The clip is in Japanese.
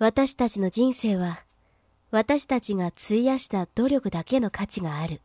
私たちの人生は私たちが費やした努力だけの価値がある。